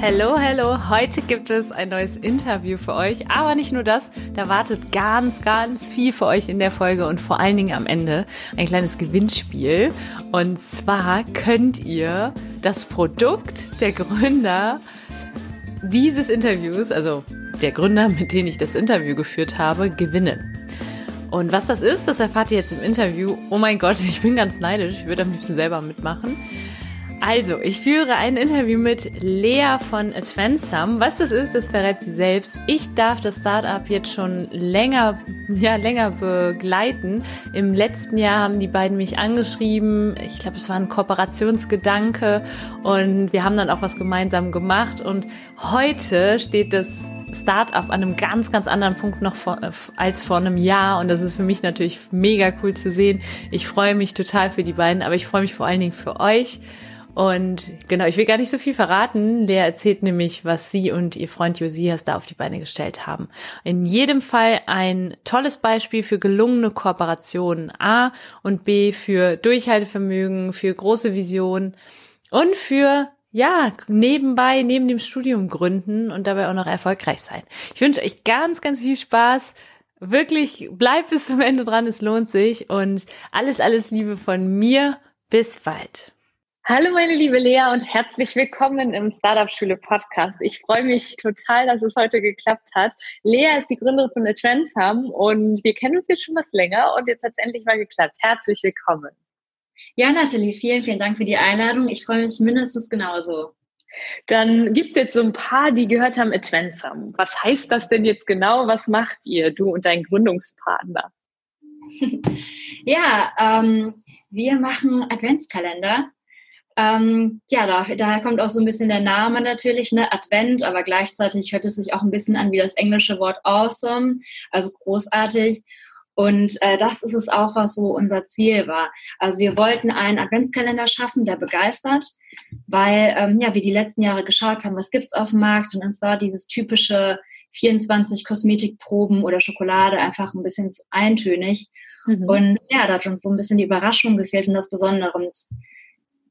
Hallo, hallo. Heute gibt es ein neues Interview für euch. Aber nicht nur das, da wartet ganz, ganz viel für euch in der Folge und vor allen Dingen am Ende ein kleines Gewinnspiel. Und zwar könnt ihr das Produkt der Gründer dieses Interviews, also der Gründer, mit denen ich das Interview geführt habe, gewinnen. Und was das ist, das erfahrt ihr jetzt im Interview. Oh mein Gott, ich bin ganz neidisch. Ich würde am liebsten selber mitmachen. Also, ich führe ein Interview mit Lea von Advancem. Was das ist, das verrät sie selbst. Ich darf das Startup jetzt schon länger, ja, länger begleiten. Im letzten Jahr haben die beiden mich angeschrieben. Ich glaube, es war ein Kooperationsgedanke und wir haben dann auch was gemeinsam gemacht und heute steht das Startup an einem ganz, ganz anderen Punkt noch vor, als vor einem Jahr. Und das ist für mich natürlich mega cool zu sehen. Ich freue mich total für die beiden, aber ich freue mich vor allen Dingen für euch. Und genau, ich will gar nicht so viel verraten. Lea erzählt nämlich, was sie und ihr Freund Josias da auf die Beine gestellt haben. In jedem Fall ein tolles Beispiel für gelungene Kooperationen. A und B für Durchhaltevermögen, für große Visionen und für ja, nebenbei, neben dem Studium gründen und dabei auch noch erfolgreich sein. Ich wünsche euch ganz, ganz viel Spaß. Wirklich, bleibt bis zum Ende dran, es lohnt sich und alles, alles Liebe von mir. Bis bald. Hallo meine liebe Lea und herzlich willkommen im Startup Schule Podcast. Ich freue mich total, dass es heute geklappt hat. Lea ist die Gründerin von Advanceham und wir kennen uns jetzt schon was länger und jetzt hat es endlich mal geklappt. Herzlich willkommen. Ja, Nathalie, vielen, vielen Dank für die Einladung. Ich freue mich mindestens genauso. Dann gibt es jetzt so ein paar, die gehört haben, Advanceham. Was heißt das denn jetzt genau? Was macht ihr, du und dein Gründungspartner? ja, ähm, wir machen Adventskalender ähm, ja, da, daher kommt auch so ein bisschen der Name natürlich, ne? Advent, aber gleichzeitig hört es sich auch ein bisschen an wie das englische Wort awesome, also großartig. Und äh, das ist es auch, was so unser Ziel war. Also wir wollten einen Adventskalender schaffen, der begeistert, weil ähm, ja, wir die letzten Jahre geschaut haben, was gibt's auf dem Markt und uns da dieses typische 24 Kosmetikproben oder Schokolade einfach ein bisschen eintönig. Mhm. Und ja, da hat uns so ein bisschen die Überraschung gefehlt und das Besondere. Und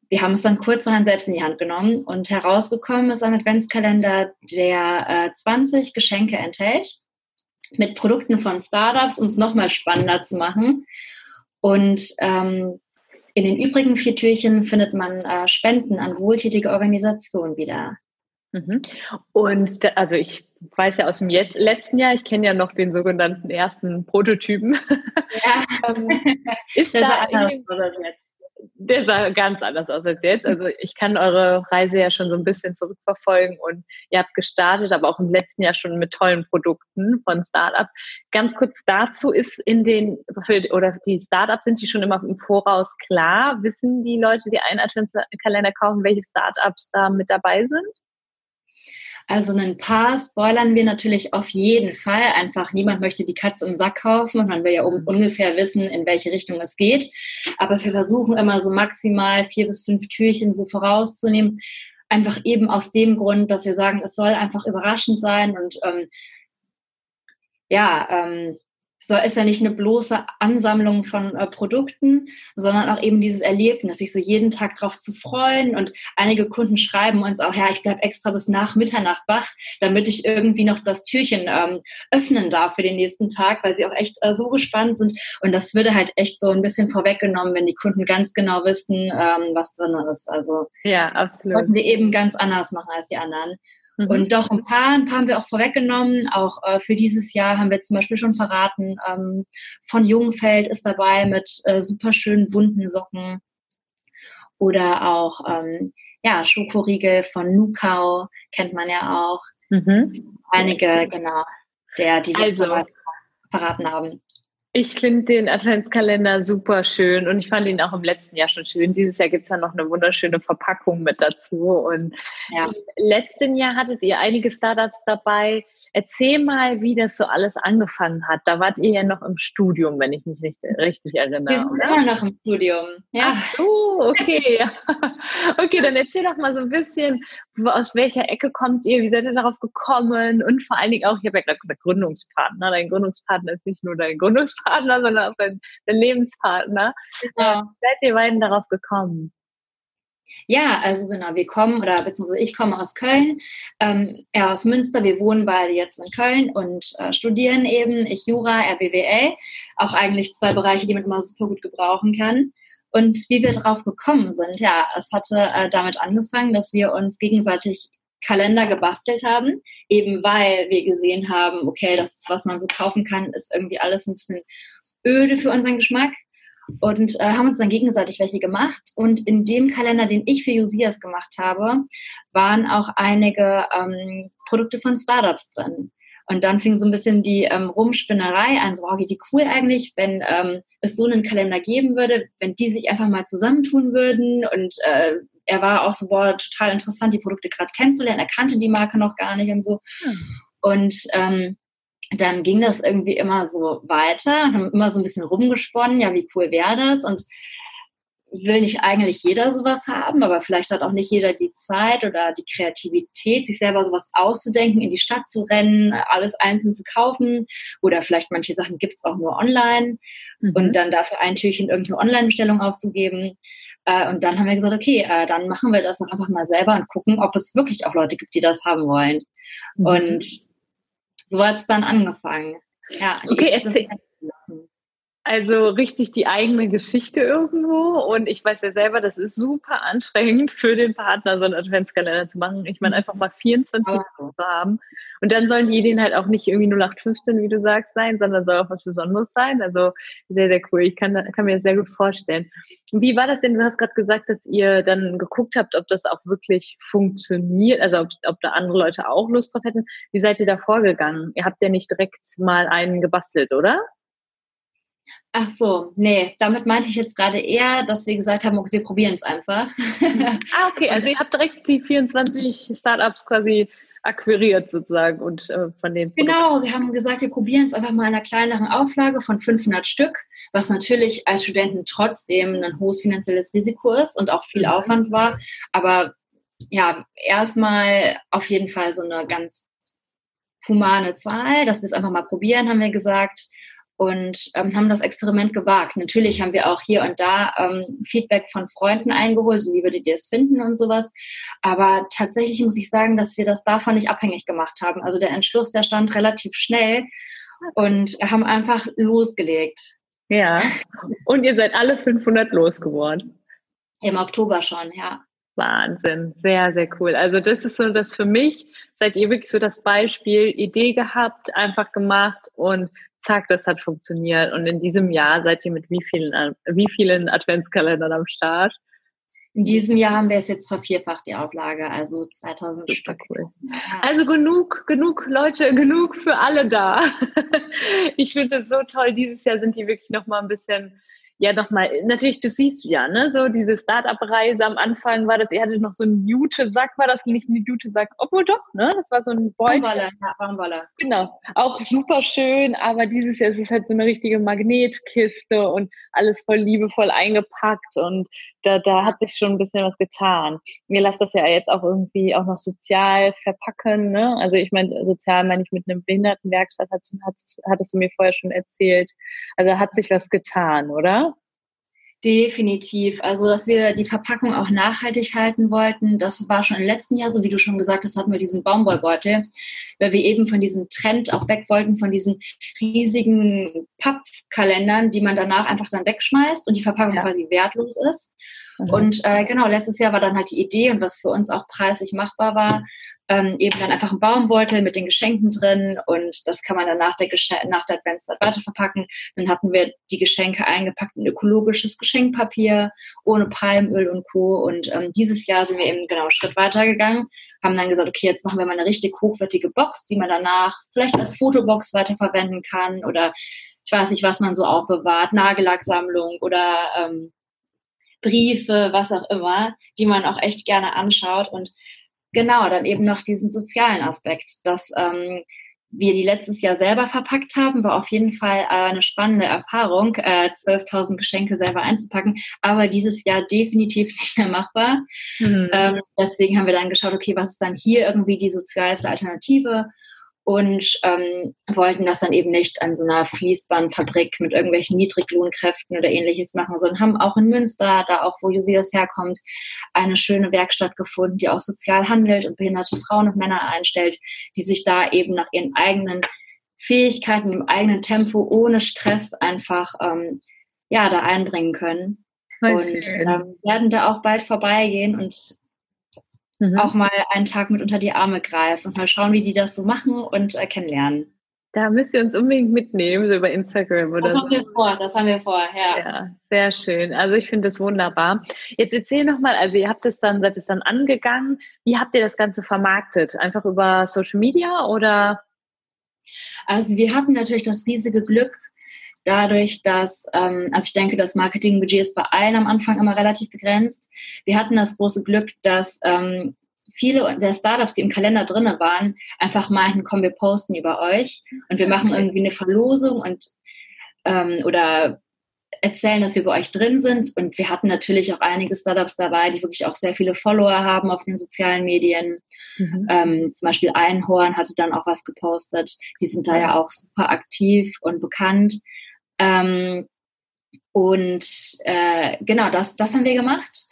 wir haben es dann kurzerhand selbst in die Hand genommen und herausgekommen ist ein Adventskalender, der äh, 20 Geschenke enthält mit Produkten von Startups, um es nochmal spannender zu machen. Und ähm, in den übrigen vier Türchen findet man äh, Spenden an wohltätige Organisationen wieder. Mhm. Und also ich weiß ja aus dem letzten Jahr, ich kenne ja noch den sogenannten ersten Prototypen. Ja. Ähm, ist das da anders, jetzt der sah ganz anders aus als jetzt. Also ich kann eure Reise ja schon so ein bisschen zurückverfolgen und ihr habt gestartet, aber auch im letzten Jahr schon mit tollen Produkten von Startups. Ganz kurz dazu ist in den, oder die Startups sind die schon immer im Voraus klar? Wissen die Leute, die einen Adventskalender kaufen, welche Startups da mit dabei sind? Also ein paar spoilern wir natürlich auf jeden Fall. Einfach niemand möchte die Katze im Sack kaufen und man will ja um, mhm. ungefähr wissen, in welche Richtung es geht. Aber wir versuchen immer so maximal vier bis fünf Türchen so vorauszunehmen. Einfach eben aus dem Grund, dass wir sagen, es soll einfach überraschend sein und ähm, ja, ähm, so ist ja nicht eine bloße Ansammlung von äh, Produkten, sondern auch eben dieses Erlebnis, sich so jeden Tag drauf zu freuen. Und einige Kunden schreiben uns auch, ja, ich bleib extra bis nach Mitternacht wach, damit ich irgendwie noch das Türchen ähm, öffnen darf für den nächsten Tag, weil sie auch echt äh, so gespannt sind. Und das würde halt echt so ein bisschen vorweggenommen, wenn die Kunden ganz genau wissen, ähm, was drin ist. Also ja, absolut. Wollten wir eben ganz anders machen als die anderen. Mhm. Und doch ein paar, ein paar haben wir auch vorweggenommen. Auch äh, für dieses Jahr haben wir zum Beispiel schon verraten, ähm, von Jungfeld ist dabei mit äh, super schönen bunten Socken. Oder auch ähm, ja, Schokoriegel von Nukau, kennt man ja auch. Mhm. Einige, genau, der, die wir also, verraten haben. Ich finde den Adventskalender super schön und ich fand ihn auch im letzten Jahr schon schön. Dieses Jahr gibt es ja noch eine wunderschöne Verpackung mit dazu. Und ja. im letzten Jahr hattet ihr einige Startups dabei. Erzähl mal, wie das so alles angefangen hat. Da wart ihr ja noch im Studium, wenn ich mich nicht richtig erinnere. Wir sind oder? immer noch im Studium. Ja. Ach so, okay. okay, dann erzähl doch mal so ein bisschen, aus welcher Ecke kommt ihr, wie seid ihr darauf gekommen und vor allen Dingen auch, ich habe ja gerade gesagt, Gründungspartner. Dein Gründungspartner ist nicht nur dein Gründungspartner, sondern auch dein, dein Lebenspartner. Genau. Wie seid ihr beiden darauf gekommen? Ja, also genau, wir kommen, oder beziehungsweise ich komme aus Köln, ähm, er aus Münster, wir wohnen beide jetzt in Köln und äh, studieren eben, ich Jura, er BWL, auch eigentlich zwei Bereiche, die man immer super gut gebrauchen kann. Und wie wir drauf gekommen sind, ja, es hatte äh, damit angefangen, dass wir uns gegenseitig Kalender gebastelt haben, eben weil wir gesehen haben, okay, das, was man so kaufen kann, ist irgendwie alles ein bisschen öde für unseren Geschmack und äh, haben uns dann gegenseitig welche gemacht. Und in dem Kalender, den ich für Josias gemacht habe, waren auch einige ähm, Produkte von Startups drin. Und dann fing so ein bisschen die ähm, Rumspinnerei an, so, okay, wie cool eigentlich, wenn ähm, es so einen Kalender geben würde, wenn die sich einfach mal zusammentun würden. Und äh, er war auch so, boah, total interessant, die Produkte gerade kennenzulernen. Er kannte die Marke noch gar nicht und so. Hm. Und ähm, dann ging das irgendwie immer so weiter und haben immer so ein bisschen rumgesponnen, ja, wie cool wäre das? Und will nicht eigentlich jeder sowas haben, aber vielleicht hat auch nicht jeder die Zeit oder die Kreativität, sich selber sowas auszudenken, in die Stadt zu rennen, alles einzeln zu kaufen oder vielleicht manche Sachen gibt es auch nur online mhm. und dann dafür ein Türchen irgendeine Online-Bestellung aufzugeben. Äh, und dann haben wir gesagt, okay, äh, dann machen wir das doch einfach mal selber und gucken, ob es wirklich auch Leute gibt, die das haben wollen. Mhm. Und so hat es dann angefangen. Ja, okay, erzähl, also richtig die eigene Geschichte irgendwo. Und ich weiß ja selber, das ist super anstrengend für den Partner, so einen Adventskalender zu machen. Ich meine, einfach mal 24 oh. zu haben. Und dann sollen die Ideen halt auch nicht irgendwie 0815, wie du sagst, sein, sondern soll auch was Besonderes sein. Also sehr, sehr cool. Ich kann, kann mir das sehr gut vorstellen. Wie war das denn? Du hast gerade gesagt, dass ihr dann geguckt habt, ob das auch wirklich funktioniert, also ob, ob da andere Leute auch Lust drauf hätten. Wie seid ihr da vorgegangen? Ihr habt ja nicht direkt mal einen gebastelt, oder? Ach so, nee, damit meinte ich jetzt gerade eher, dass wir gesagt haben, okay, wir probieren es einfach. ah, okay, also ihr habt direkt die 24 Startups quasi akquiriert sozusagen und äh, von den Genau, wir haben gesagt, wir probieren es einfach mal in einer kleineren Auflage von 500 Stück, was natürlich als Studenten trotzdem ein hohes finanzielles Risiko ist und auch viel mhm. Aufwand war, aber ja, erstmal auf jeden Fall so eine ganz humane Zahl, dass wir es einfach mal probieren, haben wir gesagt und ähm, haben das Experiment gewagt. Natürlich haben wir auch hier und da ähm, Feedback von Freunden eingeholt, so wie würdet ihr es finden und sowas. Aber tatsächlich muss ich sagen, dass wir das davon nicht abhängig gemacht haben. Also der Entschluss, der stand relativ schnell und haben einfach losgelegt. Ja. Und ihr seid alle 500 losgeworden. Im Oktober schon, ja. Wahnsinn, sehr, sehr cool. Also das ist so das für mich, seid ihr wirklich so das Beispiel, Idee gehabt, einfach gemacht und zack, das hat funktioniert. Und in diesem Jahr seid ihr mit wie vielen, wie vielen Adventskalendern am Start? In diesem Jahr haben wir es jetzt vervierfacht, die Auflage, also 2000 Super Stück. Cool. Also genug, genug Leute, genug für alle da. ich finde es so toll. Dieses Jahr sind die wirklich noch mal ein bisschen ja nochmal, natürlich, du siehst ja, ne, so diese Start-up-Reise am Anfang war das, ihr hattet noch so einen Jute-Sack, war das nicht ein Jute-Sack, obwohl doch, ne, das war so ein Beutel. Baumwolle, ja, Baumwolle. Genau, auch super schön, aber dieses Jahr ist es halt so eine richtige Magnetkiste und alles voll liebevoll eingepackt und da, da hat sich schon ein bisschen was getan. Mir lasst das ja jetzt auch irgendwie auch noch sozial verpacken, ne, also ich meine, sozial meine ich mit einem Behindertenwerkstatt, hat, hat, hattest du mir vorher schon erzählt, also hat sich was getan, oder? Definitiv. Also, dass wir die Verpackung auch nachhaltig halten wollten, das war schon im letzten Jahr, so wie du schon gesagt hast, hatten wir diesen Baumwollbeutel, weil wir eben von diesem Trend auch weg wollten, von diesen riesigen Pappkalendern, die man danach einfach dann wegschmeißt und die Verpackung ja. quasi wertlos ist. Mhm. Und äh, genau, letztes Jahr war dann halt die Idee und was für uns auch preislich machbar war, ähm, eben dann einfach ein Baumbeutel mit den Geschenken drin und das kann man dann nach der, Geschen nach der Adventszeit weiter verpacken. Dann hatten wir die Geschenke eingepackt in ökologisches Geschenkpapier, ohne Palmöl und Co. Und ähm, dieses Jahr sind wir eben genau einen Schritt weiter gegangen, haben dann gesagt, okay, jetzt machen wir mal eine richtig hochwertige Box, die man danach vielleicht als Fotobox weiterverwenden kann oder ich weiß nicht, was man so aufbewahrt, Nagellacksammlung oder ähm, Briefe, was auch immer, die man auch echt gerne anschaut und genau, dann eben noch diesen sozialen Aspekt, dass ähm, wir die letztes Jahr selber verpackt haben, war auf jeden Fall eine spannende Erfahrung, äh, 12.000 Geschenke selber einzupacken, aber dieses Jahr definitiv nicht mehr machbar. Mhm. Ähm, deswegen haben wir dann geschaut, okay, was ist dann hier irgendwie die sozialste Alternative? Und ähm, wollten das dann eben nicht an so einer Fließbandfabrik mit irgendwelchen Niedriglohnkräften oder ähnliches machen, sondern haben auch in Münster, da auch wo Josias herkommt, eine schöne Werkstatt gefunden, die auch sozial handelt und behinderte Frauen und Männer einstellt, die sich da eben nach ihren eigenen Fähigkeiten, im eigenen Tempo, ohne Stress einfach ähm, ja da einbringen können. Voll und ähm, werden da auch bald vorbeigehen und mhm. auch mal einen Tag mit unter die Arme greifen und mal schauen, wie die das so machen und äh, kennenlernen. Da müsst ihr uns unbedingt mitnehmen, so über Instagram oder das so. Das haben wir vor, das haben wir vor, ja. Ja, sehr schön. Also ich finde das wunderbar. Jetzt erzähl nochmal, also ihr habt es dann, seid es dann angegangen. Wie habt ihr das Ganze vermarktet? Einfach über Social Media oder? Also wir hatten natürlich das riesige Glück, dadurch, dass, ähm, also ich denke, das Marketingbudget ist bei allen am Anfang immer relativ begrenzt. Wir hatten das große Glück, dass ähm, viele der Startups, die im Kalender drinne waren, einfach meinten, komm, wir posten über euch und wir machen irgendwie eine Verlosung und ähm, oder erzählen, dass wir bei euch drin sind. Und wir hatten natürlich auch einige Startups dabei, die wirklich auch sehr viele Follower haben auf den sozialen Medien. Mhm. Ähm, zum Beispiel Einhorn hatte dann auch was gepostet. Die sind da ja auch super aktiv und bekannt. Ähm, und äh, genau, das, das haben wir gemacht.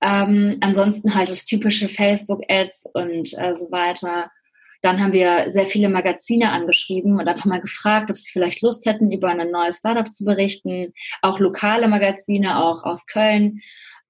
Ähm, ansonsten halt das typische Facebook-Ads und äh, so weiter. Dann haben wir sehr viele Magazine angeschrieben und einfach mal gefragt, ob sie vielleicht Lust hätten, über ein neues Startup zu berichten. Auch lokale Magazine, auch aus Köln.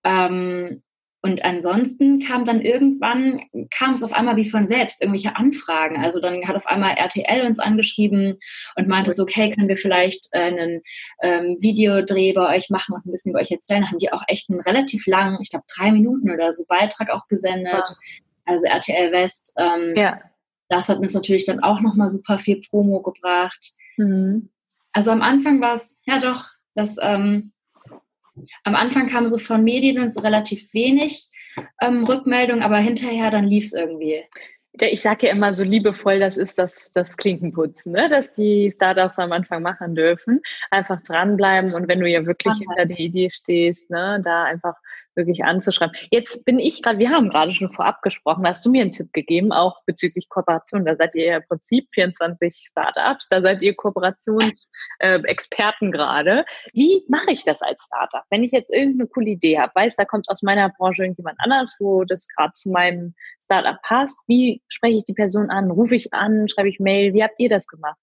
Ähm, und ansonsten kam dann irgendwann, kam es auf einmal wie von selbst, irgendwelche Anfragen. Also dann hat auf einmal RTL uns angeschrieben und meinte so, okay, können wir vielleicht äh, einen ähm, Videodreh bei euch machen und ein bisschen über euch erzählen. Da haben die auch echt einen relativ langen, ich glaube drei Minuten oder so Beitrag auch gesendet. Ja. Also RTL West. Ähm, ja. Das hat uns natürlich dann auch nochmal super viel Promo gebracht. Mhm. Also am Anfang war es, ja doch, das ähm, am Anfang kam so von Medien und so relativ wenig ähm, Rückmeldung, aber hinterher dann lief es irgendwie. Ich sage ja immer so liebevoll, das ist das, das Klinkenputzen, ne? dass die Startups am Anfang machen dürfen. Einfach dranbleiben und wenn du ja wirklich hinter der Idee stehst, ne, da einfach wirklich anzuschreiben. Jetzt bin ich gerade, wir haben gerade schon vorab gesprochen, hast du mir einen Tipp gegeben, auch bezüglich Kooperation. Da seid ihr ja im Prinzip 24 Startups, da seid ihr Kooperationsexperten äh, gerade. Wie mache ich das als Startup? Wenn ich jetzt irgendeine coole Idee habe, weiß, da kommt aus meiner Branche irgendjemand anders, wo das gerade zu meinem Startup passt, wie spreche ich die Person an? Rufe ich an? Schreibe ich Mail? Wie habt ihr das gemacht?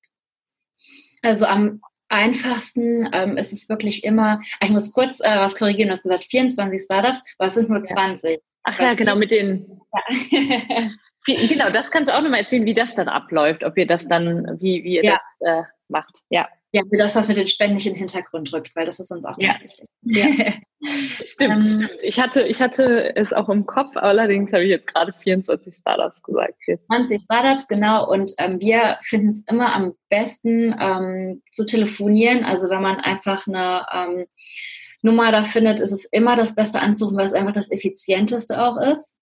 Also am einfachsten ähm, ist es wirklich immer, ich muss kurz äh, was korrigieren, du hast gesagt 24 Startups, aber es sind nur 20. Ach ja, genau, mit den. Ja. genau, das kannst du auch nochmal erzählen, wie das dann abläuft, ob ihr das dann, wie, wie ihr ja. das äh, macht. Ja. Ja, wie das mit den Spenden in den Hintergrund rückt, weil das ist uns auch ganz ja. wichtig. Ja. stimmt, ähm, stimmt. Ich hatte, ich hatte es auch im Kopf, allerdings habe ich jetzt gerade 24 Startups gesagt. 20 Startups, genau. Und ähm, wir finden es immer am besten ähm, zu telefonieren. Also wenn man einfach eine ähm, Nummer da findet, ist es immer das Beste anzurufen, weil es einfach das effizienteste auch ist.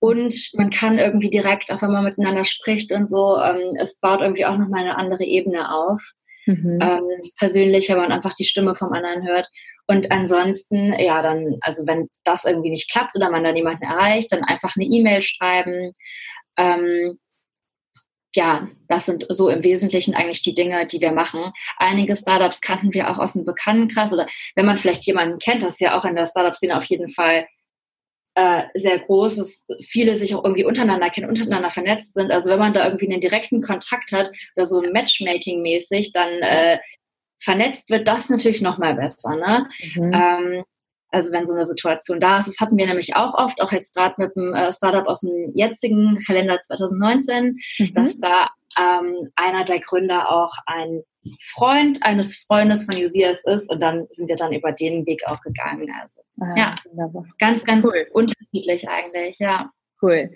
Und man kann irgendwie direkt, auch wenn man miteinander spricht und so, ähm, es baut irgendwie auch nochmal eine andere Ebene auf. Mhm. Ähm, persönlich, wenn man einfach die Stimme vom anderen hört. Und ansonsten, ja, dann, also wenn das irgendwie nicht klappt oder man da niemanden erreicht, dann einfach eine E-Mail schreiben. Ähm, ja, das sind so im Wesentlichen eigentlich die Dinge, die wir machen. Einige Startups kannten wir auch aus dem Bekanntenkreis oder wenn man vielleicht jemanden kennt, das ist ja auch in der Startup-Szene auf jeden Fall äh, sehr groß, dass viele sich auch irgendwie untereinander kennen, untereinander vernetzt sind. Also wenn man da irgendwie einen direkten Kontakt hat oder so Matchmaking-mäßig, dann äh, vernetzt wird das natürlich noch mal besser. Ne? Mhm. Ähm, also wenn so eine Situation da ist, das hatten wir nämlich auch oft, auch jetzt gerade mit dem äh, Startup aus dem jetzigen Kalender 2019, mhm. dass da ähm, einer der Gründer auch ein Freund eines Freundes von Usias ist und dann sind wir dann über den Weg auch gegangen. Also ah, ja, wunderbar. ganz, ganz cool. unterschiedlich eigentlich, ja. Cool.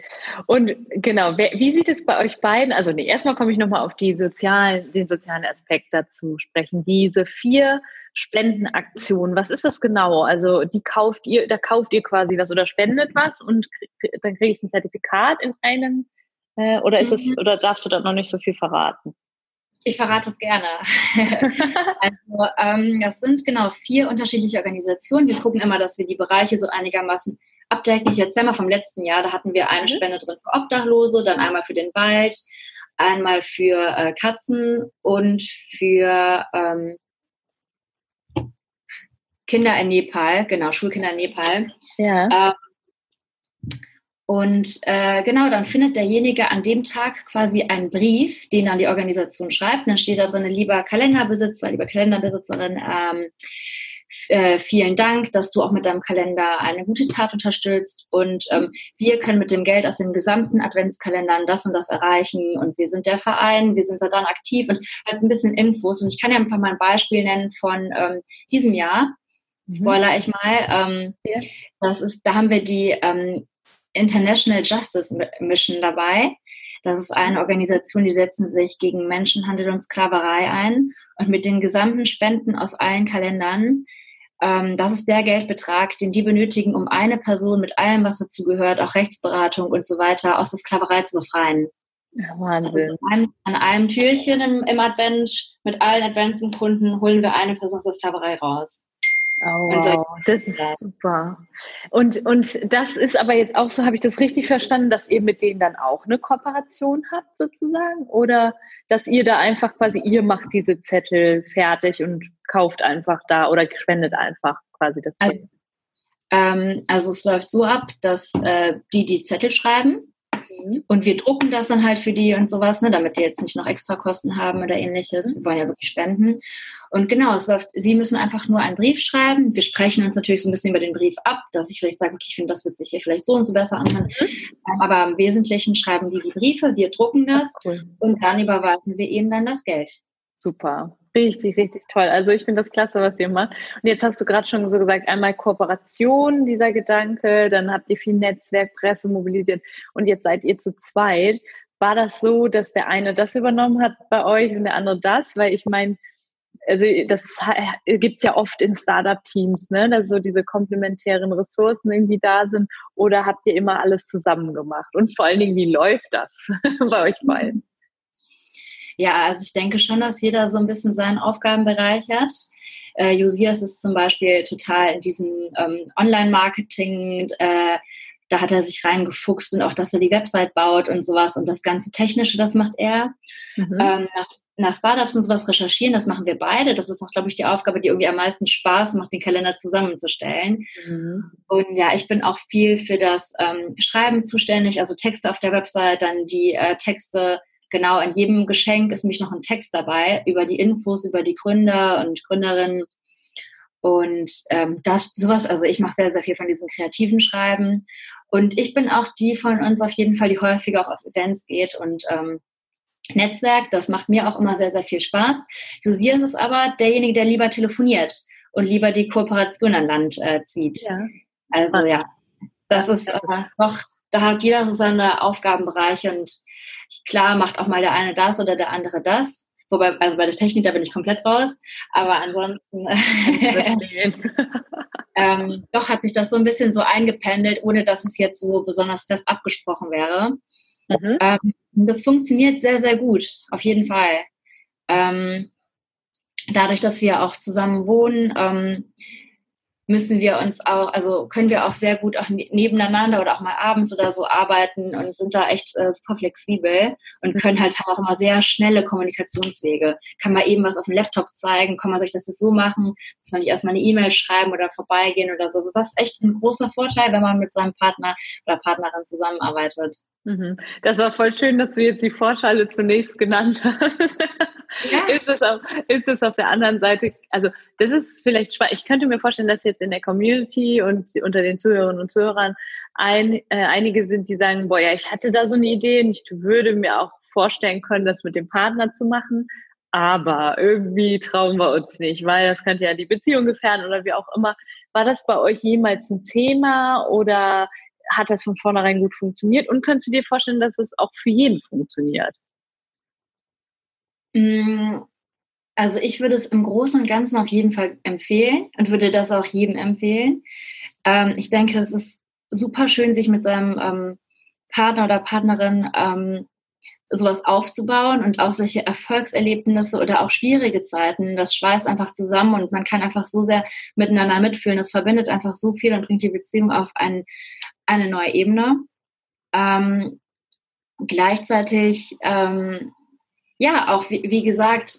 Und genau, wer, wie sieht es bei euch beiden? Also nee, erstmal komme ich nochmal auf die sozialen, den sozialen Aspekt dazu sprechen. Diese vier Spendenaktionen, was ist das genau? Also die kauft ihr, da kauft ihr quasi was oder spendet was und dann kriege ich ein Zertifikat in einem äh, oder ist mhm. es oder darfst du da noch nicht so viel verraten? Ich verrate es gerne. also ähm, das sind genau vier unterschiedliche Organisationen. Wir gucken immer, dass wir die Bereiche so einigermaßen abdecken. Ich erzähle mal vom letzten Jahr, da hatten wir eine mhm. Spende drin für Obdachlose, dann einmal für den Wald, einmal für äh, Katzen und für ähm, Kinder in Nepal, genau, Schulkinder in Nepal. Ja. Ähm, und äh, genau, dann findet derjenige an dem Tag quasi einen Brief, den dann die Organisation schreibt. dann steht da drin, lieber Kalenderbesitzer, lieber Kalenderbesitzerin, ähm, äh, vielen Dank, dass du auch mit deinem Kalender eine gute Tat unterstützt. Und ähm, wir können mit dem Geld aus den gesamten Adventskalendern das und das erreichen. Und wir sind der Verein, wir sind da dann aktiv und halt ein bisschen Infos. Und ich kann ja einfach mal ein Beispiel nennen von ähm, diesem Jahr. Mhm. Spoiler ich mal. Ähm, ja. Das ist, da haben wir die ähm, International Justice Mission dabei. Das ist eine Organisation, die setzen sich gegen Menschenhandel und Sklaverei ein. Und mit den gesamten Spenden aus allen Kalendern, ähm, das ist der Geldbetrag, den die benötigen, um eine Person mit allem, was dazu gehört, auch Rechtsberatung und so weiter, aus der Sklaverei zu befreien. Ja, Wahnsinn. Also an, an, einem Türchen im, im Advent mit allen Adventskunden holen wir eine Person aus der Sklaverei raus. Oh, wow, das ist super. Und, und das ist aber jetzt auch so, habe ich das richtig verstanden, dass ihr mit denen dann auch eine Kooperation habt sozusagen? Oder dass ihr da einfach quasi, ihr macht diese Zettel fertig und kauft einfach da oder spendet einfach quasi das also, ähm, also es läuft so ab, dass äh, die die Zettel schreiben Mhm. Und wir drucken das dann halt für die und sowas, ne, damit die jetzt nicht noch extra Kosten haben oder ähnliches. Mhm. Wir wollen ja wirklich spenden. Und genau, es läuft, sie müssen einfach nur einen Brief schreiben. Wir sprechen uns natürlich so ein bisschen über den Brief ab, dass ich vielleicht sage, okay, ich finde, das wird sich hier vielleicht so und so besser anhören. Mhm. Aber im Wesentlichen schreiben die die Briefe, wir drucken das cool. und dann überweisen wir ihnen dann das Geld. Super. Richtig, richtig toll. Also ich finde das klasse, was ihr macht. Und jetzt hast du gerade schon so gesagt, einmal Kooperation, dieser Gedanke, dann habt ihr viel Netzwerk, Presse mobilisiert und jetzt seid ihr zu zweit. War das so, dass der eine das übernommen hat bei euch und der andere das? Weil ich meine, also das gibt es ja oft in Startup-Teams, ne, dass so diese komplementären Ressourcen irgendwie da sind. Oder habt ihr immer alles zusammen gemacht? Und vor allen Dingen, wie läuft das bei euch beiden? Ja, also ich denke schon, dass jeder so ein bisschen seinen Aufgabenbereich hat. Äh, Josias ist zum Beispiel total in diesem ähm, Online-Marketing, äh, da hat er sich reingefuchst und auch, dass er die Website baut und sowas und das ganze Technische, das macht er. Mhm. Ähm, nach, nach, Startups und sowas recherchieren, das machen wir beide. Das ist auch, glaube ich, die Aufgabe, die irgendwie am meisten Spaß macht, den Kalender zusammenzustellen. Mhm. Und ja, ich bin auch viel für das ähm, Schreiben zuständig, also Texte auf der Website, dann die äh, Texte genau in jedem Geschenk ist nämlich noch ein Text dabei über die Infos, über die Gründer und Gründerinnen. Und ähm, das sowas, also ich mache sehr, sehr viel von diesem kreativen Schreiben. Und ich bin auch die von uns auf jeden Fall, die häufiger auch auf Events geht und ähm, Netzwerk. Das macht mir auch immer sehr, sehr viel Spaß. Josias ist aber derjenige, der lieber telefoniert und lieber die Kooperation an Land äh, zieht. Ja. Also ja, das ist äh, doch, da hat jeder so seine Aufgabenbereiche und Klar macht auch mal der eine das oder der andere das. Wobei, also bei der Technik, da bin ich komplett raus. Aber ansonsten, ähm, doch hat sich das so ein bisschen so eingependelt, ohne dass es jetzt so besonders fest abgesprochen wäre. Mhm. Ähm, das funktioniert sehr, sehr gut, auf jeden Fall. Ähm, dadurch, dass wir auch zusammen wohnen, ähm, müssen wir uns auch, also können wir auch sehr gut auch ne-, nebeneinander oder auch mal abends oder so arbeiten und sind da echt äh, super flexibel und mhm. können halt haben auch immer sehr schnelle Kommunikationswege. Kann man eben was auf dem Laptop zeigen, kann man sich das so machen, muss man nicht erstmal eine E-Mail schreiben oder vorbeigehen oder so. Also das ist echt ein großer Vorteil, wenn man mit seinem Partner oder Partnerin zusammenarbeitet. Mhm. Das war voll schön, dass du jetzt die Vorteile zunächst genannt hast. Ja. ist, es auf, ist es auf der anderen Seite, also das ist vielleicht spannend. Ich könnte mir vorstellen, dass jetzt in der Community und unter den Zuhörerinnen und Zuhörern ein, äh, einige sind, die sagen, boah, ja, ich hatte da so eine Idee und ich würde mir auch vorstellen können, das mit dem Partner zu machen. Aber irgendwie trauen wir uns nicht, weil das könnte ja die Beziehung gefährden oder wie auch immer. War das bei euch jemals ein Thema oder hat das von vornherein gut funktioniert und könntest du dir vorstellen, dass es auch für jeden funktioniert? Mm, also ich würde es im Großen und Ganzen auf jeden Fall empfehlen und würde das auch jedem empfehlen. Ähm, ich denke, es ist super schön, sich mit seinem ähm, Partner oder Partnerin ähm, sowas aufzubauen und auch solche Erfolgserlebnisse oder auch schwierige Zeiten, das schweißt einfach zusammen und man kann einfach so sehr miteinander mitfühlen. Das verbindet einfach so viel und bringt die Beziehung auf ein, eine neue Ebene. Ähm, gleichzeitig, ähm, ja, auch wie, wie gesagt,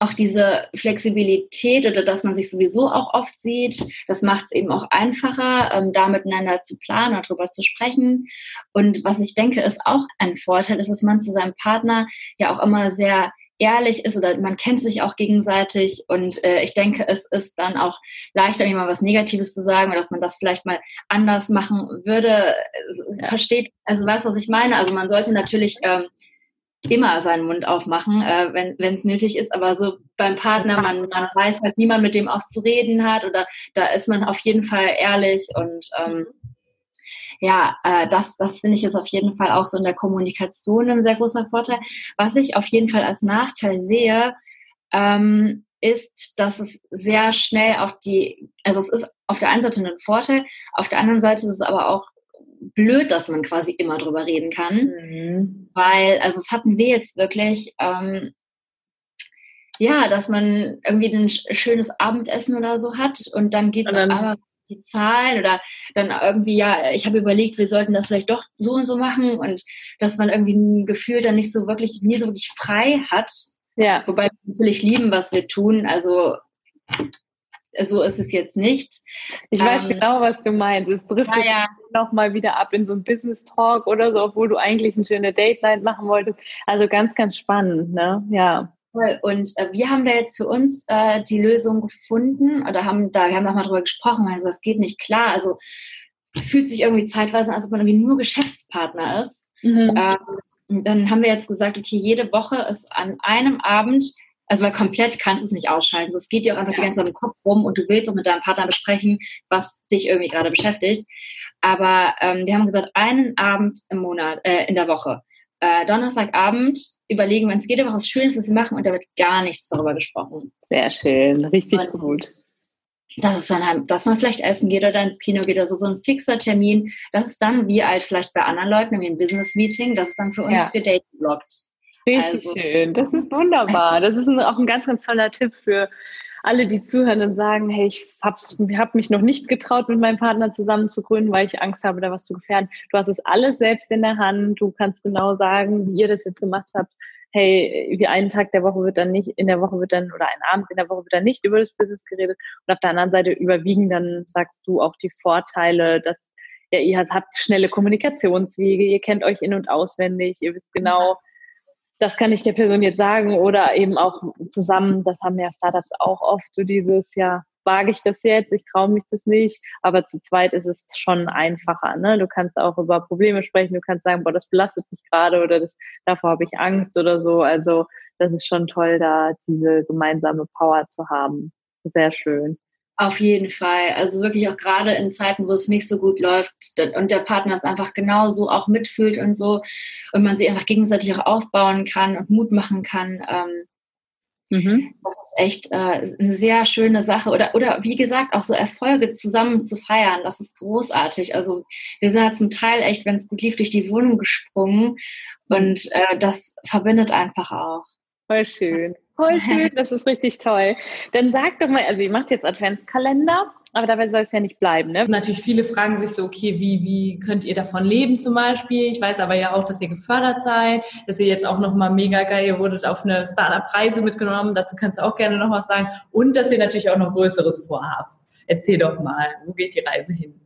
auch diese Flexibilität oder dass man sich sowieso auch oft sieht, das macht es eben auch einfacher, ähm, da miteinander zu planen und darüber zu sprechen. Und was ich denke, ist auch ein Vorteil, ist, dass man zu seinem Partner ja auch immer sehr ehrlich ist oder man kennt sich auch gegenseitig und äh, ich denke, es ist dann auch leichter, jemand was Negatives zu sagen oder dass man das vielleicht mal anders machen würde. Ja. Versteht, also weißt du, was ich meine? Also man sollte natürlich ähm, immer seinen Mund aufmachen, äh, wenn es nötig ist. Aber so beim Partner, man, man weiß halt, wie man mit dem auch zu reden hat oder da ist man auf jeden Fall ehrlich und ähm, ja, äh, das, das finde ich ist auf jeden Fall auch so in der Kommunikation ein sehr großer Vorteil. Was ich auf jeden Fall als Nachteil sehe, ähm, ist, dass es sehr schnell auch die, also es ist auf der einen Seite ein Vorteil, auf der anderen Seite ist es aber auch blöd, dass man quasi immer drüber reden kann. Mhm. Weil, also es hatten wir jetzt wirklich, ähm, ja, dass man irgendwie ein schönes Abendessen oder so hat und dann geht es auf einmal die Zahlen oder dann irgendwie, ja, ich habe überlegt, wir sollten das vielleicht doch so und so machen und dass man irgendwie ein Gefühl dann nicht so wirklich, nie so wirklich frei hat. Ja. Wobei wir natürlich lieben, was wir tun. Also so ist es jetzt nicht. Ich ähm, weiß genau, was du meinst. Es trifft ja, ja. nochmal wieder ab in so ein Business Talk oder so, obwohl du eigentlich eine schöne Date Night machen wolltest. Also ganz, ganz spannend, ne? Ja. Und äh, wir haben da jetzt für uns äh, die Lösung gefunden oder haben da, wir haben nochmal drüber gesprochen, also das geht nicht klar. Also es fühlt sich irgendwie zeitweise an, als ob man irgendwie nur Geschäftspartner ist. Mhm. Ähm, dann haben wir jetzt gesagt, okay, jede Woche ist an einem Abend also weil komplett kannst du es nicht ausschalten. Es geht dir auch einfach ja. die ganze Zeit im Kopf rum und du willst auch mit deinem Partner besprechen, was dich irgendwie gerade beschäftigt. Aber ähm, wir haben gesagt, einen Abend im Monat, äh, in der Woche. Äh, Donnerstagabend überlegen wir uns jede Woche was Schönes, was wir machen und da wird gar nichts darüber gesprochen. Sehr schön, richtig und gut. Das ist dann halt, dass man vielleicht essen geht oder ins Kino geht, also so ein fixer Termin. Das ist dann wie halt vielleicht bei anderen Leuten, wie ein Business-Meeting, das ist dann für uns ja. für Dating blockt. Richtig also. schön. Das ist wunderbar. Das ist auch ein ganz, ganz toller Tipp für alle, die zuhören und sagen, hey, ich habe hab mich noch nicht getraut, mit meinem Partner zusammen zu gründen, weil ich Angst habe, da was zu gefährden. Du hast es alles selbst in der Hand. Du kannst genau sagen, wie ihr das jetzt gemacht habt. Hey, wie einen Tag der Woche wird dann nicht, in der Woche wird dann, oder ein Abend in der Woche wird dann nicht über das Business geredet. Und auf der anderen Seite überwiegen dann, sagst du, auch die Vorteile, dass ja, ihr habt schnelle Kommunikationswege, ihr kennt euch in- und auswendig, ihr wisst genau, das kann ich der Person jetzt sagen oder eben auch zusammen, das haben ja Startups auch oft, so dieses, ja, wage ich das jetzt, ich traue mich das nicht, aber zu zweit ist es schon einfacher. Ne? Du kannst auch über Probleme sprechen, du kannst sagen, boah, das belastet mich gerade oder das, davor habe ich Angst oder so. Also das ist schon toll, da diese gemeinsame Power zu haben. Sehr schön. Auf jeden Fall. Also wirklich auch gerade in Zeiten, wo es nicht so gut läuft und der Partner es einfach genauso auch mitfühlt und so und man sie einfach gegenseitig auch aufbauen kann und Mut machen kann. Ähm, mhm. Das ist echt äh, eine sehr schöne Sache. Oder, oder wie gesagt, auch so Erfolge zusammen zu feiern, das ist großartig. Also wir sind ja zum Teil echt, wenn es gut lief, durch die Wohnung gesprungen und äh, das verbindet einfach auch. Voll schön. Voll schön, das ist richtig toll. Dann sag doch mal, also ihr macht jetzt Adventskalender, aber dabei soll es ja nicht bleiben, ne? Natürlich, viele fragen sich so, okay, wie, wie könnt ihr davon leben zum Beispiel? Ich weiß aber ja auch, dass ihr gefördert seid, dass ihr jetzt auch nochmal mega geil, ihr wurdet auf eine Startup-Reise mitgenommen, dazu kannst du auch gerne noch was sagen. Und dass ihr natürlich auch noch Größeres vorhabt. Erzähl doch mal, wo geht die Reise hin?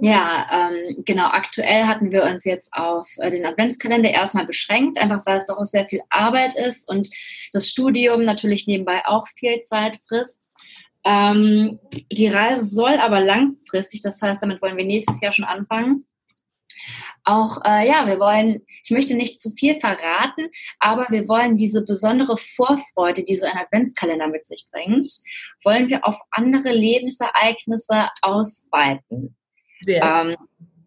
Ja, ähm, genau. Aktuell hatten wir uns jetzt auf äh, den Adventskalender erstmal beschränkt, einfach weil es doch auch sehr viel Arbeit ist und das Studium natürlich nebenbei auch viel Zeit frisst. Ähm, die Reise soll aber langfristig, das heißt, damit wollen wir nächstes Jahr schon anfangen. Auch, äh, ja, wir wollen, ich möchte nicht zu viel verraten, aber wir wollen diese besondere Vorfreude, die so ein Adventskalender mit sich bringt, wollen wir auf andere Lebensereignisse ausweiten. Sehr ähm,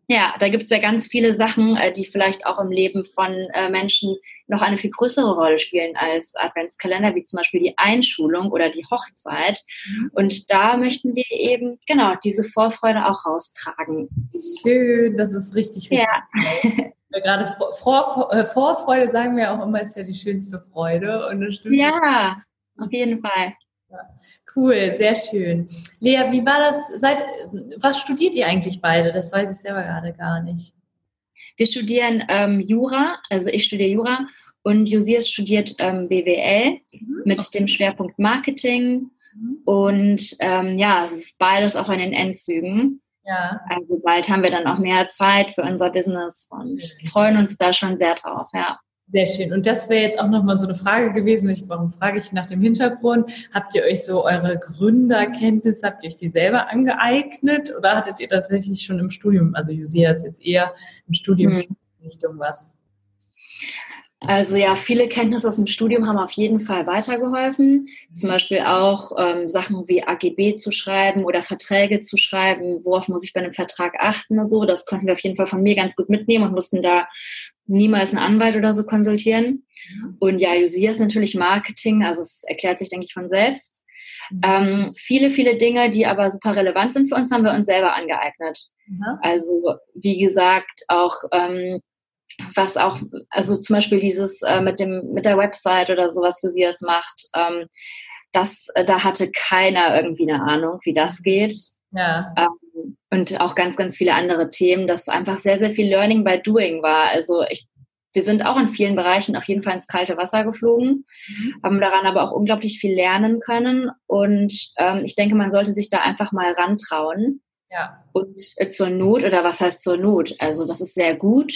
Ja, da gibt es ja ganz viele Sachen, äh, die vielleicht auch im Leben von äh, Menschen noch eine viel größere Rolle spielen als Adventskalender, wie zum Beispiel die Einschulung oder die Hochzeit. Mhm. Und da möchten wir eben genau diese Vorfreude auch raustragen. Schön, das ist richtig, richtig. Ja. Gerade Vor äh, Vorfreude sagen wir auch immer, ist ja die schönste Freude. Und das stimmt. Ja, auf jeden Fall. Cool, sehr schön. Lea, wie war das? Seit, was studiert ihr eigentlich beide? Das weiß ich selber gerade gar nicht. Wir studieren ähm, Jura, also ich studiere Jura und Josias studiert ähm, BWL mhm. mit okay. dem Schwerpunkt Marketing. Mhm. Und ähm, ja, es ist beides auch in den Endzügen. Ja. Also bald haben wir dann auch mehr Zeit für unser Business und freuen uns da schon sehr drauf, ja. Sehr schön. Und das wäre jetzt auch nochmal so eine Frage gewesen. Ich, warum frage ich nach dem Hintergrund? Habt ihr euch so eure Gründerkenntnisse, habt ihr euch die selber angeeignet oder hattet ihr tatsächlich schon im Studium, also Josia ist jetzt eher im Studium hm. Richtung was? Also ja, viele Kenntnisse aus dem Studium haben auf jeden Fall weitergeholfen. Zum Beispiel auch ähm, Sachen wie AGB zu schreiben oder Verträge zu schreiben. Worauf muss ich bei einem Vertrag achten oder so? Das konnten wir auf jeden Fall von mir ganz gut mitnehmen und mussten da niemals einen Anwalt oder so konsultieren. Und ja, Josia ist natürlich Marketing, also es erklärt sich, denke ich, von selbst. Mhm. Ähm, viele, viele Dinge, die aber super relevant sind für uns, haben wir uns selber angeeignet. Mhm. Also, wie gesagt, auch ähm, was auch, also zum Beispiel dieses äh, mit dem mit der Website oder sowas, wie sie es macht, ähm, das, äh, da hatte keiner irgendwie eine Ahnung, wie das geht. Ja. Ähm, und auch ganz, ganz viele andere Themen, dass einfach sehr, sehr viel Learning by Doing war. Also ich, wir sind auch in vielen Bereichen auf jeden Fall ins kalte Wasser geflogen, mhm. haben daran aber auch unglaublich viel lernen können. Und ähm, ich denke, man sollte sich da einfach mal rantrauen. Ja. Und äh, zur Not, oder was heißt zur Not? Also das ist sehr gut.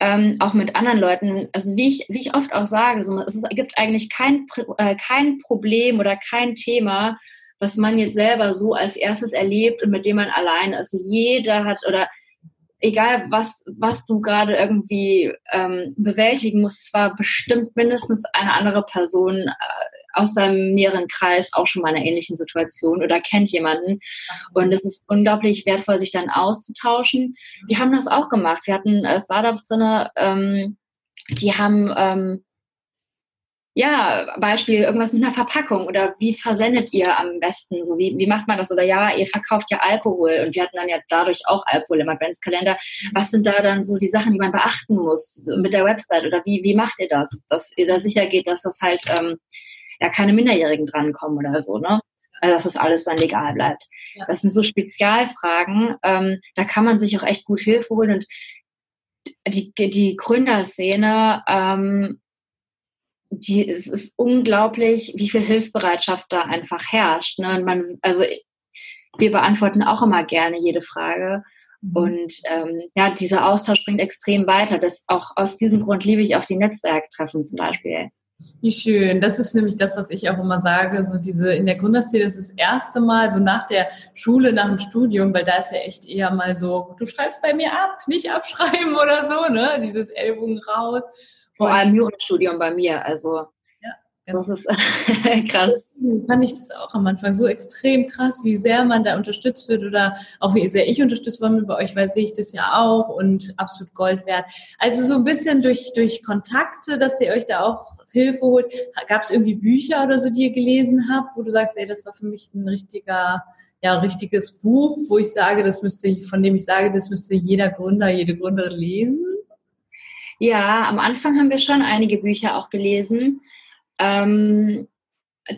Ähm, auch mit anderen Leuten, also wie ich, wie ich oft auch sage, so, es gibt eigentlich kein, äh, kein Problem oder kein Thema, was man jetzt selber so als erstes erlebt und mit dem man allein ist. Jeder hat oder egal was, was du gerade irgendwie ähm, bewältigen musst, es war bestimmt mindestens eine andere Person äh, aus seinem näheren Kreis auch schon mal in einer ähnlichen Situation oder kennt jemanden. Und es ist unglaublich wertvoll, sich dann auszutauschen. Wir haben das auch gemacht. Wir hatten äh, Startups drin, ähm, die haben ähm, ja, Beispiel irgendwas mit einer Verpackung oder wie versendet ihr am besten? So wie, wie macht man das? Oder ja, ihr verkauft ja Alkohol und wir hatten dann ja dadurch auch Alkohol im Adventskalender. Was sind da dann so die Sachen, die man beachten muss mit der Website oder wie, wie macht ihr das? Dass ihr da sicher geht, dass das halt ähm, ja keine Minderjährigen drankommen oder so, ne? Also, dass das alles dann legal bleibt. Ja. Das sind so Spezialfragen, ähm, da kann man sich auch echt gut Hilfe holen und die, die Gründerszene ähm, die, es ist unglaublich, wie viel Hilfsbereitschaft da einfach herrscht. Ne? Und man, also wir beantworten auch immer gerne jede Frage. Mhm. Und ähm, ja, dieser Austausch bringt extrem weiter. Das auch aus diesem Grund liebe ich auch die Netzwerktreffen zum Beispiel. Wie schön. Das ist nämlich das, was ich auch immer sage. So diese in der Gründerszene das ist das erste Mal, so nach der Schule, nach dem Studium, weil da ist ja echt eher mal so, du schreibst bei mir ab, nicht abschreiben oder so, ne? Dieses Ellbogen raus. Vor allem Jurastudium bei mir, also das ist krass. Fand ich das auch am Anfang so extrem krass, wie sehr man da unterstützt wird oder auch wie sehr ich unterstützt worden bin bei euch, weil sehe ich das ja auch und absolut Gold wert. Also so ein bisschen durch, durch Kontakte, dass ihr euch da auch Hilfe holt. Gab es irgendwie Bücher oder so, die ihr gelesen habt, wo du sagst, ey, das war für mich ein richtiger, ja, richtiges Buch, wo ich sage, das müsste, von dem ich sage, das müsste jeder Gründer, jede Gründerin lesen? Ja, am Anfang haben wir schon einige Bücher auch gelesen. Ähm,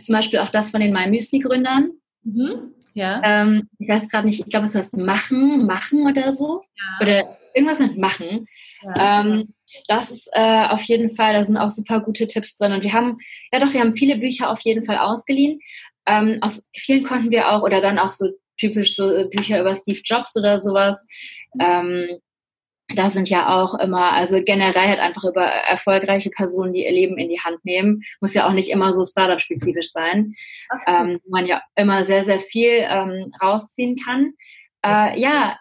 zum Beispiel auch das von den My Müsli-Gründern. Mhm. Ja. Ähm, ich weiß gerade nicht, ich glaube, es heißt Machen, Machen oder so. Ja. Oder irgendwas mit Machen. Ja. Ähm, das ist äh, auf jeden Fall, da sind auch super gute Tipps drin. Und wir haben, ja doch, wir haben viele Bücher auf jeden Fall ausgeliehen. Ähm, aus vielen konnten wir auch, oder dann auch so typisch so Bücher über Steve Jobs oder sowas. Mhm. Ähm, da sind ja auch immer, also generell halt einfach über erfolgreiche Personen, die ihr Leben in die Hand nehmen. Muss ja auch nicht immer so Startup-spezifisch sein. Ähm, man ja immer sehr, sehr viel ähm, rausziehen kann. Äh, ja,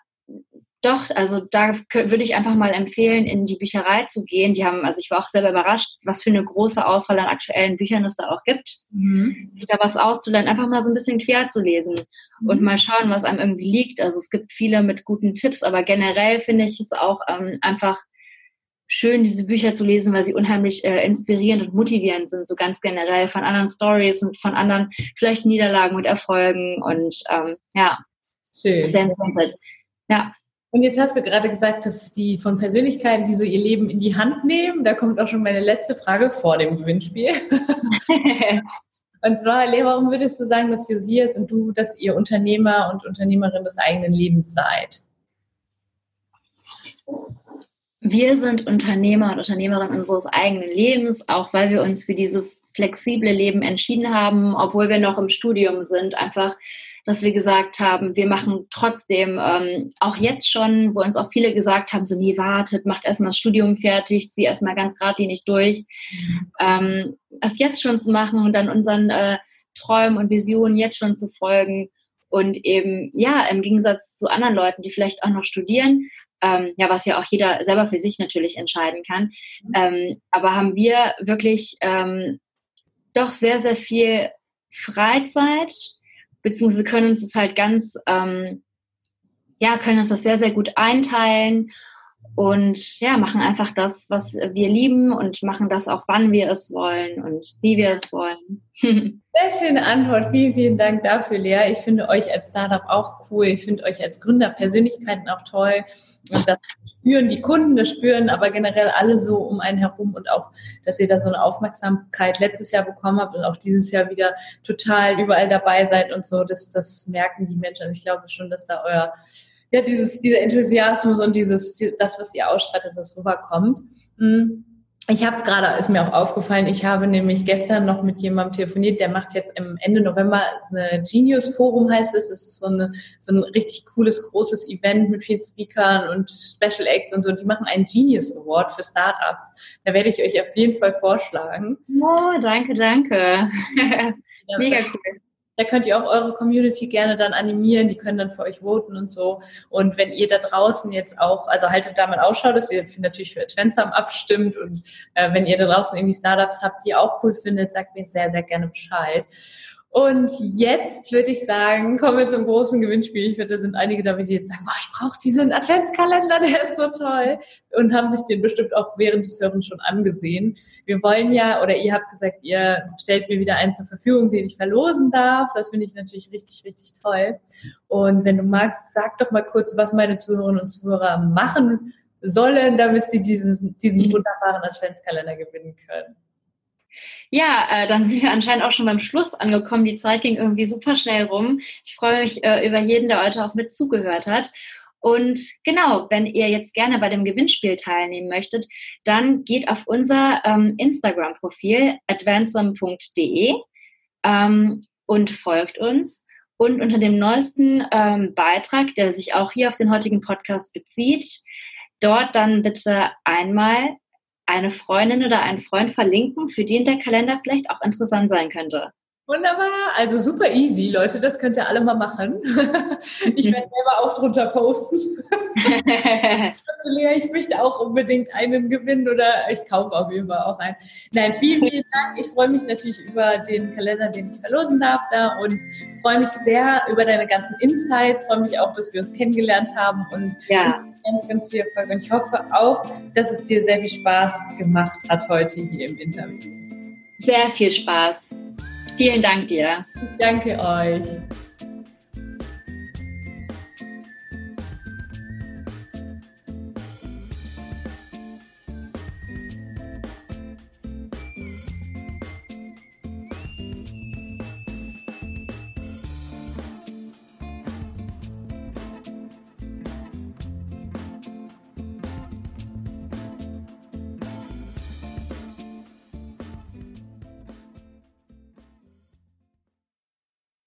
doch, also da würde ich einfach mal empfehlen, in die Bücherei zu gehen. Die haben, also ich war auch selber überrascht, was für eine große Auswahl an aktuellen Büchern es da auch gibt. Mhm. Sich da was auszulernen, einfach mal so ein bisschen quer zu lesen mhm. und mal schauen, was einem irgendwie liegt. Also es gibt viele mit guten Tipps, aber generell finde ich es auch ähm, einfach schön, diese Bücher zu lesen, weil sie unheimlich äh, inspirierend und motivierend sind, so ganz generell von anderen Stories und von anderen vielleicht Niederlagen und Erfolgen und ähm, ja, schön. sehr interessant. Ja. Und jetzt hast du gerade gesagt, dass die von Persönlichkeiten, die so ihr Leben in die Hand nehmen, da kommt auch schon meine letzte Frage vor dem Gewinnspiel. und zwar, Lea, warum würdest du sagen, dass Josias und du, dass ihr Unternehmer und Unternehmerin des eigenen Lebens seid? Wir sind Unternehmer und Unternehmerin unseres eigenen Lebens, auch weil wir uns für dieses flexible Leben entschieden haben, obwohl wir noch im Studium sind, einfach dass wir gesagt haben, wir machen trotzdem, ähm, auch jetzt schon, wo uns auch viele gesagt haben, so nee, wartet, macht erstmal das Studium fertig, zieh erstmal ganz geradlinig durch. Mhm. Ähm, es jetzt schon zu machen und dann unseren äh, Träumen und Visionen jetzt schon zu folgen und eben, ja, im Gegensatz zu anderen Leuten, die vielleicht auch noch studieren, ähm, ja, was ja auch jeder selber für sich natürlich entscheiden kann, mhm. ähm, aber haben wir wirklich ähm, doch sehr, sehr viel Freizeit, beziehungsweise können uns das halt ganz, ähm, ja, können uns das sehr, sehr gut einteilen und ja, machen einfach das, was wir lieben und machen das auch, wann wir es wollen und wie wir es wollen. Sehr schöne Antwort. Vielen, vielen Dank dafür, Lea. Ich finde euch als Startup auch cool. Ich finde euch als Gründerpersönlichkeiten auch toll. Und das spüren die Kunden, das spüren aber generell alle so um einen herum und auch, dass ihr da so eine Aufmerksamkeit letztes Jahr bekommen habt und auch dieses Jahr wieder total überall dabei seid und so. Das, das merken die Menschen. Also ich glaube schon, dass da euer ja, dieses, dieser Enthusiasmus und dieses, das, was ihr ausstrahlt, dass das rüberkommt. Hm. Ich habe gerade, ist mir auch aufgefallen, ich habe nämlich gestern noch mit jemandem telefoniert, der macht jetzt im Ende November eine Genius Forum, heißt es. Es ist so, eine, so ein richtig cooles, großes Event mit vielen Speakern und Special Acts und so. Und die machen einen Genius Award für Startups. Da werde ich euch auf jeden Fall vorschlagen. Oh, danke, danke. Mega cool. Da könnt ihr auch eure Community gerne dann animieren, die können dann für euch voten und so. Und wenn ihr da draußen jetzt auch, also haltet da mal Ausschau, dass ihr natürlich für Adventsam abstimmt und äh, wenn ihr da draußen irgendwie Startups habt, die ihr auch cool findet, sagt mir sehr, sehr gerne Bescheid. Und jetzt würde ich sagen, kommen wir zum großen Gewinnspiel. Ich finde, da sind einige dabei, die jetzt sagen, boah, ich brauche diesen Adventskalender, der ist so toll. Und haben sich den bestimmt auch während des Hörens schon angesehen. Wir wollen ja, oder ihr habt gesagt, ihr stellt mir wieder einen zur Verfügung, den ich verlosen darf. Das finde ich natürlich richtig, richtig toll. Und wenn du magst, sag doch mal kurz, was meine Zuhörerinnen und Zuhörer machen sollen, damit sie dieses, diesen mhm. wunderbaren Adventskalender gewinnen können. Ja, äh, dann sind wir anscheinend auch schon beim Schluss angekommen. Die Zeit ging irgendwie super schnell rum. Ich freue mich äh, über jeden, der heute auch mit zugehört hat. Und genau, wenn ihr jetzt gerne bei dem Gewinnspiel teilnehmen möchtet, dann geht auf unser ähm, Instagram-Profil advancem.de ähm, und folgt uns. Und unter dem neuesten ähm, Beitrag, der sich auch hier auf den heutigen Podcast bezieht, dort dann bitte einmal eine Freundin oder einen Freund verlinken, für den der Kalender vielleicht auch interessant sein könnte. Wunderbar, also super easy, Leute, das könnt ihr alle mal machen. Ich werde selber auch drunter posten. Lea, ich möchte auch unbedingt einen gewinnen oder ich kaufe auf jeden Fall auch einen. Nein, vielen, vielen Dank. Ich freue mich natürlich über den Kalender, den ich verlosen darf da und freue mich sehr über deine ganzen Insights, freue mich auch, dass wir uns kennengelernt haben und ja. ganz, ganz viel Erfolg. Und ich hoffe auch, dass es dir sehr viel Spaß gemacht hat heute hier im Interview. Sehr viel Spaß. Vielen Dank dir. Ich danke euch.